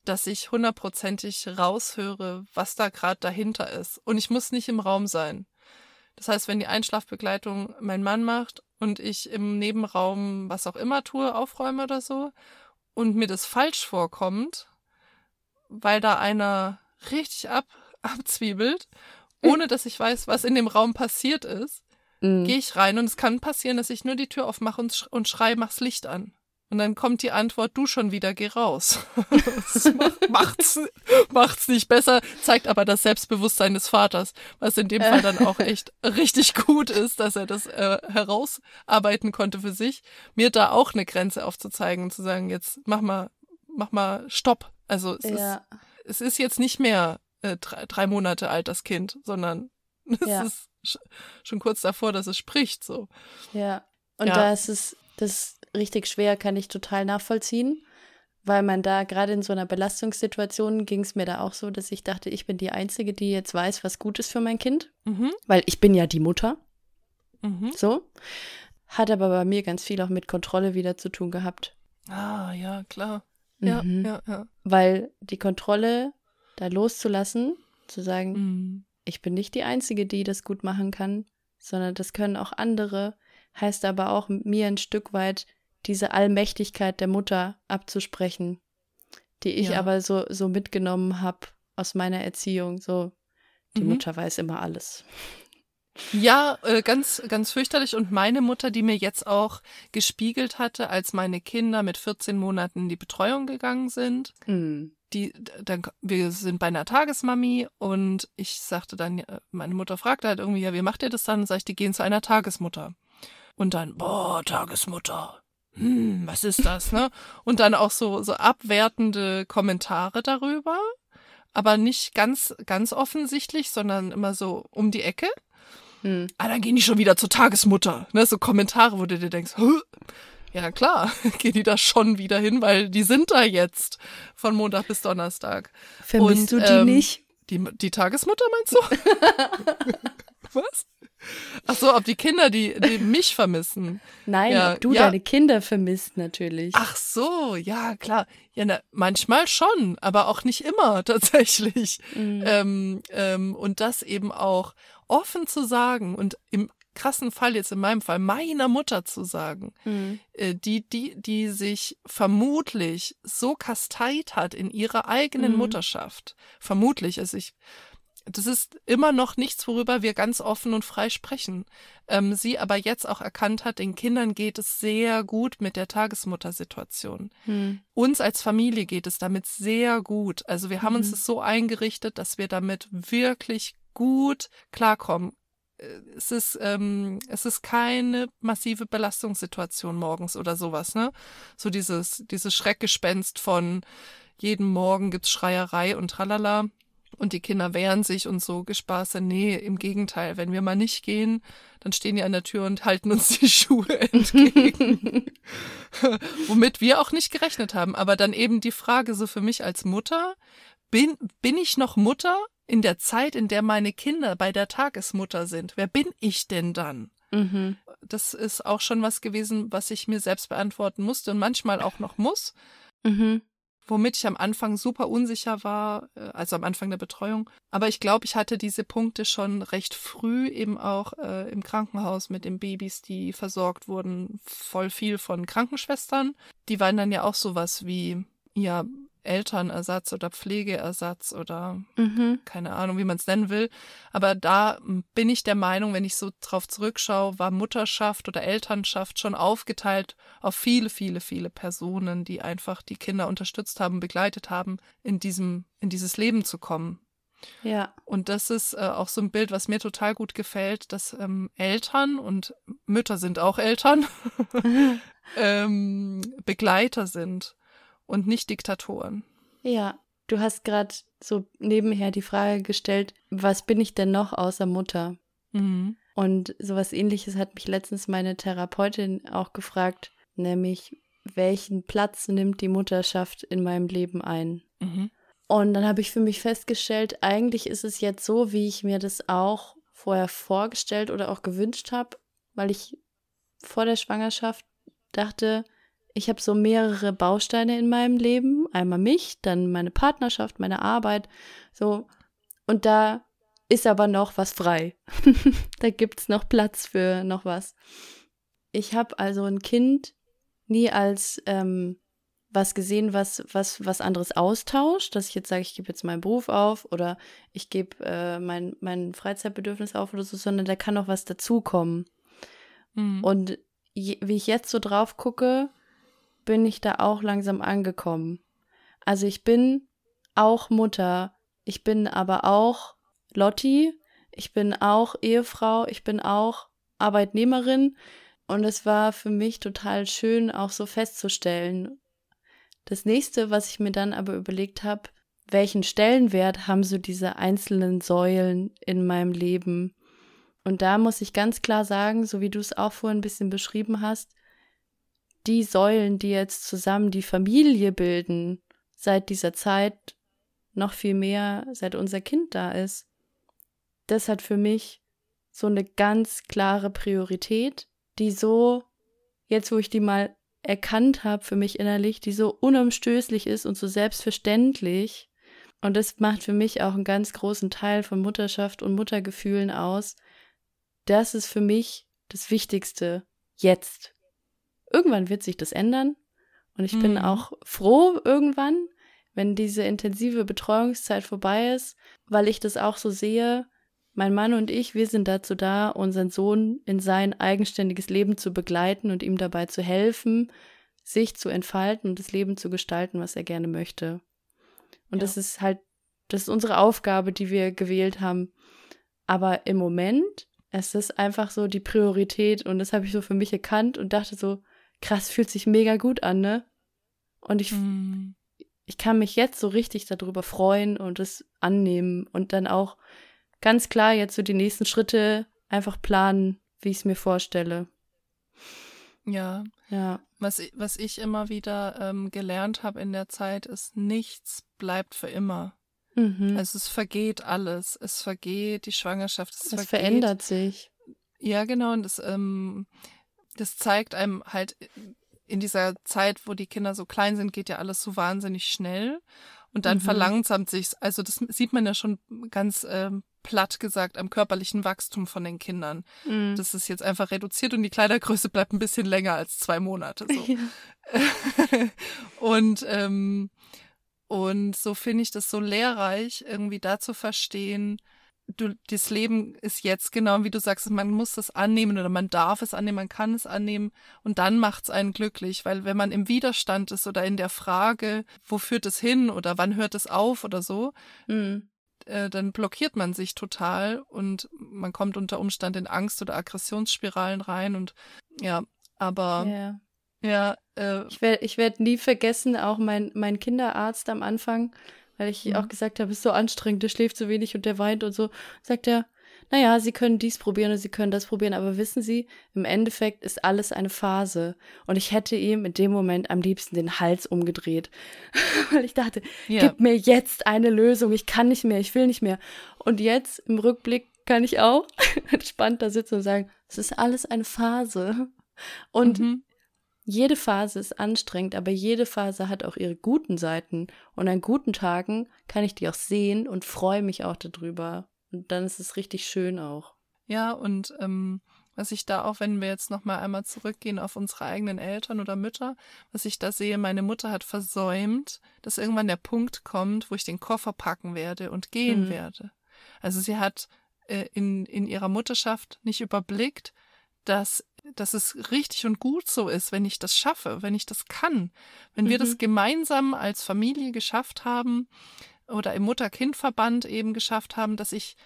Speaker 2: dass ich hundertprozentig raushöre, was da gerade dahinter ist. Und ich muss nicht im Raum sein. Das heißt, wenn die Einschlafbegleitung mein Mann macht und ich im Nebenraum was auch immer tue, aufräume oder so, und mir das falsch vorkommt, weil da einer richtig ab, abzwiebelt, ohne dass ich weiß, was in dem Raum passiert ist,
Speaker 1: Mhm.
Speaker 2: gehe ich rein und es kann passieren, dass ich nur die Tür aufmache und, sch und schreie, mach's Licht an. Und dann kommt die Antwort, du schon wieder, geh raus. das macht, macht's, macht's nicht besser, zeigt aber das Selbstbewusstsein des Vaters, was in dem Fall dann auch echt richtig gut ist, dass er das äh, herausarbeiten konnte für sich, mir da auch eine Grenze aufzuzeigen und zu sagen, jetzt mach mal, mach mal Stopp. Also es,
Speaker 1: Ja,
Speaker 2: ist, es ist jetzt nicht mehr äh, drei, drei Monate alt, das Kind, sondern es
Speaker 1: Ja.
Speaker 2: ist sch schon kurz davor, dass es spricht, so.
Speaker 1: ja. Und
Speaker 2: Ja.
Speaker 1: da ist es, das richtig schwer, kann ich total nachvollziehen. Weil man da gerade in so einer Belastungssituation ging es mir da auch so, dass ich dachte, ich bin die Einzige, die jetzt weiß, was gut ist für mein Kind.
Speaker 2: Mhm,
Speaker 1: Weil ich bin ja die Mutter.
Speaker 2: mhm.
Speaker 1: So. Hat aber bei mir ganz viel auch mit Kontrolle wieder zu tun gehabt.
Speaker 2: Ah, ja, klar. Ja,
Speaker 1: Mhm.
Speaker 2: ja, ja.
Speaker 1: Weil die Kontrolle da loszulassen, zu sagen,
Speaker 2: Mhm.
Speaker 1: ich bin nicht die Einzige, die das gut machen kann, sondern das können auch andere, heißt aber auch mir ein Stück weit diese Allmächtigkeit der Mutter abzusprechen, die ich
Speaker 2: Ja.
Speaker 1: aber so, so mitgenommen habe aus meiner Erziehung. So, die
Speaker 2: Mhm.
Speaker 1: Mutter weiß immer alles.
Speaker 2: Ja, äh, ganz, ganz fürchterlich. Und meine Mutter, die mir jetzt auch gespiegelt hatte, als meine Kinder mit 14 Monaten in die Betreuung gegangen sind,
Speaker 1: Hm.
Speaker 2: die, dann, wir sind bei einer Tagesmami und ich sagte dann, äh, meine Mutter fragte halt irgendwie, ja, wie macht ihr das dann? Und sag ich, die gehen zu einer Tagesmutter. Und dann, boah, Tagesmutter. Hm, was ist das, ne? Und dann auch so, so abwertende Kommentare darüber, aber nicht ganz, ganz offensichtlich, sondern immer so um die Ecke.
Speaker 1: Hm.
Speaker 2: Ah, dann gehen die schon wieder zur Tagesmutter. Ne, so Kommentare, wo du dir denkst, Hö? ja klar, gehen die da schon wieder hin, weil die sind da jetzt von Montag bis Donnerstag.
Speaker 1: Vermisst
Speaker 2: Und,
Speaker 1: du die
Speaker 2: ähm,
Speaker 1: nicht?
Speaker 2: Die, die Tagesmutter meinst du? Was? Ach so, ob die Kinder die, die mich vermissen.
Speaker 1: Nein,
Speaker 2: ja,
Speaker 1: ob du
Speaker 2: ja.
Speaker 1: deine Kinder vermisst natürlich.
Speaker 2: Ach so, ja klar. Ja, na, manchmal schon, aber auch nicht immer tatsächlich.
Speaker 1: Mhm.
Speaker 2: Ähm, ähm, und das eben auch offen zu sagen und im krassen Fall jetzt in meinem Fall meiner Mutter zu sagen,
Speaker 1: Mhm.
Speaker 2: äh, die, die, die sich vermutlich so kasteit hat in ihrer eigenen
Speaker 1: Mhm.
Speaker 2: Mutterschaft. Vermutlich, also ich, das ist immer noch nichts, worüber wir ganz offen und frei sprechen. Ähm, sie aber jetzt auch erkannt hat, den Kindern geht es sehr gut mit der Tagesmuttersituation.
Speaker 1: Mhm.
Speaker 2: Uns als Familie geht es damit sehr gut. Also wir haben uns
Speaker 1: Mhm.
Speaker 2: das so eingerichtet, dass wir damit wirklich gut klarkommen. Äh, Es ist, ähm, es ist keine massive Belastungssituation morgens oder sowas, ne? So dieses, dieses Schreckgespenst von jeden Morgen gibt's Schreierei und tralala und die Kinder wehren sich und so Gespaße. Nee, im Gegenteil. Wenn wir mal nicht gehen, dann stehen die an der Tür und halten uns die Schuhe entgegen. Womit wir auch nicht gerechnet haben. Aber dann eben die Frage so für mich als Mutter, bin, bin ich noch Mutter in der Zeit, in der meine Kinder bei der Tagesmutter sind? Wer bin ich denn dann?
Speaker 1: Mhm.
Speaker 2: Das ist auch schon was gewesen, was ich mir selbst beantworten musste und manchmal auch noch muss
Speaker 1: Mhm.
Speaker 2: Womit ich am Anfang super unsicher war, äh, also am Anfang der Betreuung. Aber ich glaube, ich hatte diese Punkte schon recht früh eben auch äh, im Krankenhaus mit den Babys, die versorgt wurden, voll viel von Krankenschwestern. Die waren dann ja auch sowas wie, ja, Elternersatz oder Pflegeersatz oder
Speaker 1: Mhm.
Speaker 2: keine Ahnung, wie man es nennen will. Aber da m, bin ich der Meinung, wenn ich so drauf zurückschaue, war Mutterschaft oder Elternschaft schon aufgeteilt auf viele, viele, viele Personen, die einfach die Kinder unterstützt haben, begleitet haben, in diesem, in dieses Leben zu kommen.
Speaker 1: Ja.
Speaker 2: Und das ist äh, auch so ein Bild, was mir total gut gefällt, dass ähm, Eltern und Mütter sind auch Eltern, ähm, Begleiter sind und nicht Diktatoren.
Speaker 1: Ja. Du hast gerade so nebenher die Frage gestellt, was bin ich denn noch außer Mutter?
Speaker 2: Mhm.
Speaker 1: Und sowas ähnliches hat mich letztens meine Therapeutin auch gefragt, nämlich welchen Platz nimmt die Mutterschaft in meinem Leben ein?
Speaker 2: Mhm.
Speaker 1: Und dann habe ich für mich festgestellt, eigentlich ist es jetzt so, wie ich mir das auch vorher vorgestellt oder auch gewünscht habe, weil ich vor der Schwangerschaft dachte, ich habe so mehrere Bausteine in meinem Leben. Einmal mich, dann meine Partnerschaft, meine Arbeit, so. Und da ist aber noch was frei. da gibt es noch Platz für noch was. Ich habe also ein Kind nie als ähm, was gesehen, was, was, was anderes austauscht, dass ich jetzt sage, ich gebe jetzt meinen Beruf auf oder ich gebe äh, mein, mein Freizeitbedürfnis auf oder so, sondern da kann noch was dazukommen.
Speaker 2: Mhm.
Speaker 1: Und je, wie ich jetzt so drauf gucke, bin ich da auch langsam angekommen. Also ich bin auch Mutter, ich bin aber auch Lotti, ich bin auch Ehefrau, ich bin auch Arbeitnehmerin und es war für mich total schön, auch so festzustellen. Das nächste, was ich mir dann aber überlegt habe, welchen Stellenwert haben so diese einzelnen Säulen in meinem Leben? Und da muss ich ganz klar sagen, so wie du es auch vorhin ein bisschen beschrieben hast, die Säulen, die jetzt zusammen die Familie bilden, seit dieser Zeit noch viel mehr, seit unser Kind da ist, das hat für mich so eine ganz klare Priorität, die so, jetzt wo ich die mal erkannt habe für mich innerlich, die so unumstößlich ist und so selbstverständlich. Und das macht für mich auch einen ganz großen Teil von Mutterschaft und Muttergefühlen aus. Das ist für mich das Wichtigste jetzt. Irgendwann wird sich das ändern. Und ich bin
Speaker 2: Mhm.
Speaker 1: auch froh irgendwann, wenn diese intensive Betreuungszeit vorbei ist, weil ich das auch so sehe. Mein Mann und ich, wir sind dazu da, unseren Sohn in sein eigenständiges Leben zu begleiten und ihm dabei zu helfen, sich zu entfalten und das Leben zu gestalten, was er gerne möchte. Und
Speaker 2: Ja.
Speaker 1: das ist halt, das ist unsere Aufgabe, die wir gewählt haben. Aber im Moment, es ist einfach so die Priorität und das habe ich so für mich erkannt und dachte so, krass, fühlt sich mega gut an, ne? Und ich,
Speaker 2: Mhm.
Speaker 1: ich kann mich jetzt so richtig darüber freuen und es annehmen und dann auch ganz klar jetzt so die nächsten Schritte einfach planen, wie ich es mir vorstelle.
Speaker 2: Ja,
Speaker 1: Ja.
Speaker 2: was, was ich immer wieder ähm, gelernt habe in der Zeit, ist, nichts bleibt für immer.
Speaker 1: Mhm.
Speaker 2: Also es vergeht alles. Es vergeht die Schwangerschaft. Es,
Speaker 1: es verändert sich.
Speaker 2: Ja, genau. Und das, ähm, das zeigt einem halt in dieser Zeit, wo die Kinder so klein sind, geht ja alles so wahnsinnig schnell. Und dann
Speaker 1: Mhm.
Speaker 2: verlangsamt sich's. Also das sieht man ja schon ganz ähm, platt gesagt am körperlichen Wachstum von den Kindern.
Speaker 1: Mhm.
Speaker 2: Das ist jetzt einfach reduziert und die Kleidergröße bleibt ein bisschen länger als zwei Monate. So.
Speaker 1: Ja.
Speaker 2: und, ähm, und so finde ich das so lehrreich, irgendwie da zu verstehen, du, das Leben ist jetzt genau wie du sagst, man muss das annehmen oder man darf es annehmen, man kann es annehmen und dann macht es einen glücklich, weil wenn man im Widerstand ist oder in der Frage, wo führt es hin oder wann hört es auf oder so,
Speaker 1: Mhm.
Speaker 2: äh, dann blockiert man sich total und man kommt unter Umständen in Angst- oder Aggressionsspiralen rein und ja, aber
Speaker 1: Ja.
Speaker 2: ja, äh,
Speaker 1: Ich werde ich werd nie vergessen, auch mein, mein Kinderarzt am Anfang, weil ich
Speaker 2: Mhm.
Speaker 1: auch gesagt habe, es ist so anstrengend, der schläft so wenig und der weint und so, sagt er, naja, Sie können dies probieren und Sie können das probieren, aber wissen Sie, im Endeffekt ist alles eine Phase. Und ich hätte ihm in dem Moment am liebsten den Hals umgedreht, weil ich dachte,
Speaker 2: ja,
Speaker 1: gib mir jetzt eine Lösung, ich kann nicht mehr, ich will nicht mehr. Und jetzt im Rückblick kann ich auch entspannt da sitzen und sagen, es ist alles eine Phase. Und
Speaker 2: mhm.
Speaker 1: Jede Phase ist anstrengend, aber jede Phase hat auch ihre guten Seiten. Und an guten Tagen kann ich die auch sehen und freue mich auch darüber. Und dann ist es richtig schön auch.
Speaker 2: Ja, und ähm, was ich da auch, wenn wir jetzt nochmal einmal zurückgehen auf unsere eigenen Eltern oder Mütter, was ich da sehe, meine Mutter hat versäumt, dass irgendwann der Punkt kommt, wo ich den Koffer packen werde und gehen
Speaker 1: Mhm.
Speaker 2: werde. Also sie hat äh, in, in ihrer Mutterschaft nicht überblickt, dass, dass es richtig und gut so ist, wenn ich das schaffe, wenn ich das kann. Wenn wir
Speaker 1: Mhm.
Speaker 2: das gemeinsam als Familie geschafft haben oder im Mutter-Kind-Verband eben geschafft haben, dass ich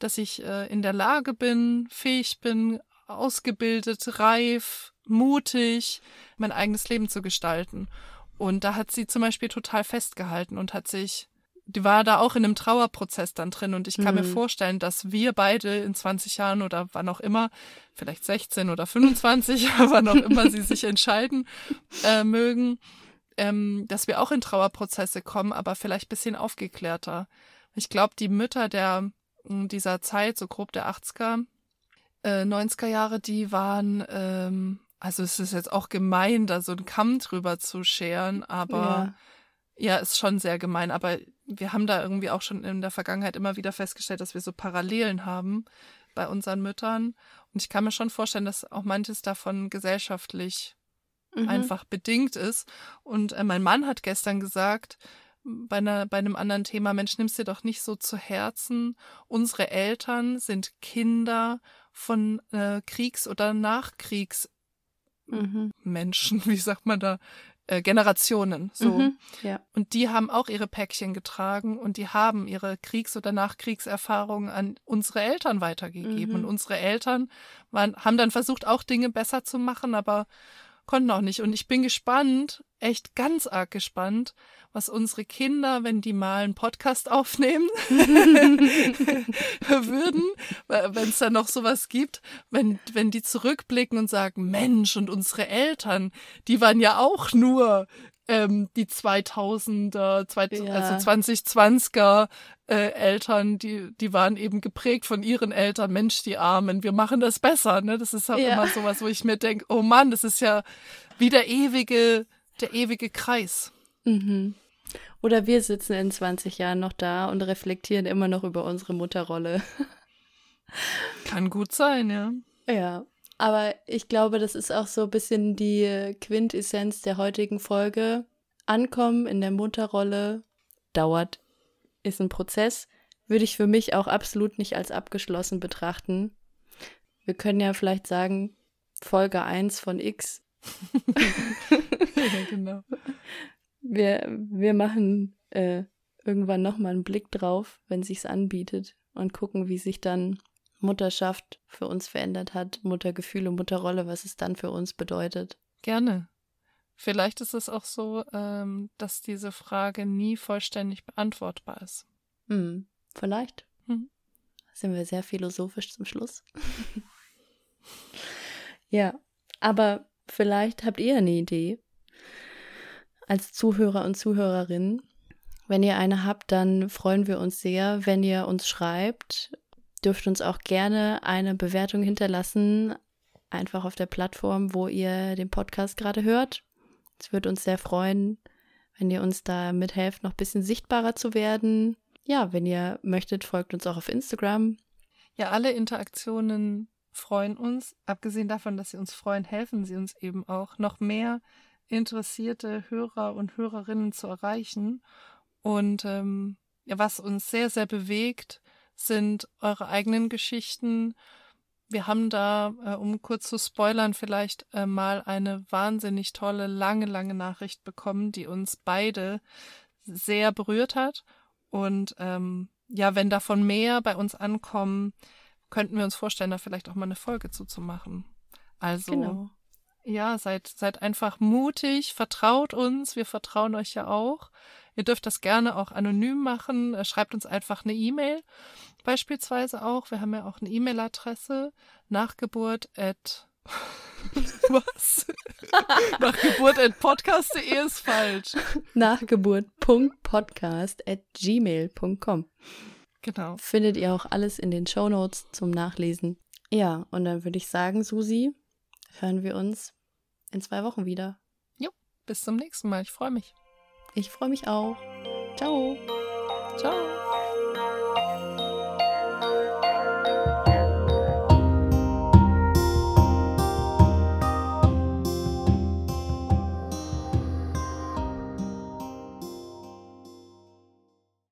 Speaker 2: dass ich äh, in der Lage bin, fähig bin, ausgebildet, reif, mutig, mein eigenes Leben zu gestalten. Und da hat sie zum Beispiel total festgehalten und hat sich, die war da auch in einem Trauerprozess dann drin. Und ich kann mir
Speaker 1: Mhm.
Speaker 2: vorstellen, dass wir beide in 20 Jahren oder wann auch immer, vielleicht 16 oder 25, wann auch immer sie sich entscheiden äh, mögen, ähm, dass wir auch in Trauerprozesse kommen, aber vielleicht bisschen aufgeklärter. Ich glaube, die Mütter der dieser Zeit, so grob der 80er, äh, 90er Jahre, die waren, ähm, also es ist jetzt auch gemein, da so einen Kamm drüber zu scheren, aber ja. ist schon sehr gemein. Aber wir haben da irgendwie auch schon in der Vergangenheit immer wieder festgestellt, dass wir so Parallelen haben bei unseren Müttern. Und ich kann mir schon vorstellen, dass auch manches davon gesellschaftlich
Speaker 1: Mhm.
Speaker 2: einfach bedingt ist. Und äh, mein Mann hat gestern gesagt, bei, einer, bei einem anderen Thema, Mensch, nimm's dir doch nicht so zu Herzen. Unsere Eltern sind Kinder von äh, Kriegs- oder Nachkriegsmenschen,
Speaker 1: Mhm.
Speaker 2: wie sagt man da, äh, Generationen. So.
Speaker 1: Mhm. Ja.
Speaker 2: Und die haben auch ihre Päckchen getragen und die haben ihre Kriegs- oder Nachkriegserfahrungen an unsere Eltern weitergegeben.
Speaker 1: Mhm.
Speaker 2: Und unsere Eltern waren, haben dann versucht, auch Dinge besser zu machen, aber konnten auch nicht. Und ich bin gespannt, echt ganz arg gespannt, was unsere Kinder, wenn die mal einen Podcast aufnehmen, würden, wenn es da noch sowas gibt, wenn, wenn die zurückblicken und sagen, Mensch, und unsere Eltern, die waren ja auch nur ähm, die 2000er, zwei,
Speaker 1: Ja.
Speaker 2: also 2020er äh, Eltern, die, die waren eben geprägt von ihren Eltern, Mensch, die Armen, wir machen das besser. Ne? Das ist auch
Speaker 1: Ja.
Speaker 2: immer sowas, wo ich mir denke, oh Mann, das ist ja wie der ewige, der ewige Kreis.
Speaker 1: Mhm. Oder wir sitzen in 20 Jahren noch da und reflektieren immer noch über unsere Mutterrolle.
Speaker 2: Kann gut sein, ja.
Speaker 1: Ja, aber ich glaube, das ist auch so ein bisschen die Quintessenz der heutigen Folge. Ankommen in der Mutterrolle dauert, ist ein Prozess, würde ich für mich auch absolut nicht als abgeschlossen betrachten. Wir können ja vielleicht sagen, Folge 1 von X.
Speaker 2: ja genau.
Speaker 1: Wir, wir machen äh, irgendwann nochmal einen Blick drauf, wenn sich's anbietet und gucken, wie sich dann Mutterschaft für uns verändert hat, Muttergefühle, Mutterrolle, was es dann für uns bedeutet.
Speaker 2: Gerne. Vielleicht ist es auch so, ähm, dass diese Frage nie vollständig beantwortbar ist.
Speaker 1: Hm, vielleicht.
Speaker 2: Mhm.
Speaker 1: Sind wir sehr philosophisch zum Schluss. ja, aber vielleicht habt ihr eine Idee als Zuhörer und Zuhörerin. Wenn ihr eine habt, dann freuen wir uns sehr, wenn ihr uns schreibt. Dürft uns auch gerne eine Bewertung hinterlassen, einfach auf der Plattform, wo ihr den Podcast gerade hört. Es würde uns sehr freuen, wenn ihr uns da mithelft, noch ein bisschen sichtbarer zu werden. ja, wenn ihr möchtet, folgt uns auch auf Instagram.
Speaker 2: Ja, alle Interaktionen freuen uns. Abgesehen davon, dass sie uns freuen, helfen sie uns eben auch, noch mehr interessierte Hörer und Hörerinnen zu erreichen. Und ähm, ja, was uns sehr, sehr bewegt, sind eure eigenen Geschichten. Wir haben da, äh, um kurz zu spoilern, vielleicht äh, mal eine wahnsinnig tolle, lange, lange Nachricht bekommen, die uns beide sehr berührt hat. Und ähm, ja, wenn davon mehr bei uns ankommen, könnten wir uns vorstellen, da vielleicht auch mal eine Folge zuzumachen. Also genau. Ja, seid, seid einfach mutig, vertraut uns, wir vertrauen euch ja auch. Ihr dürft das gerne auch anonym machen. Äh, schreibt uns einfach eine E-Mail. Beispielsweise auch. Wir haben ja auch eine E-Mail-Adresse. Nachgeburt at Was? Nachgeburt at podcast.de ist falsch.
Speaker 1: Nachgeburt.podcast at gmail.com.
Speaker 2: Genau.
Speaker 1: Findet ihr auch alles in den Show Notes zum Nachlesen. Ja, und dann würde ich sagen, Susi, hören wir uns in zwei Wochen wieder.
Speaker 2: Jo, bis zum nächsten Mal. Ich freue mich.
Speaker 1: Ich freue mich auch. Ciao.
Speaker 2: Ciao.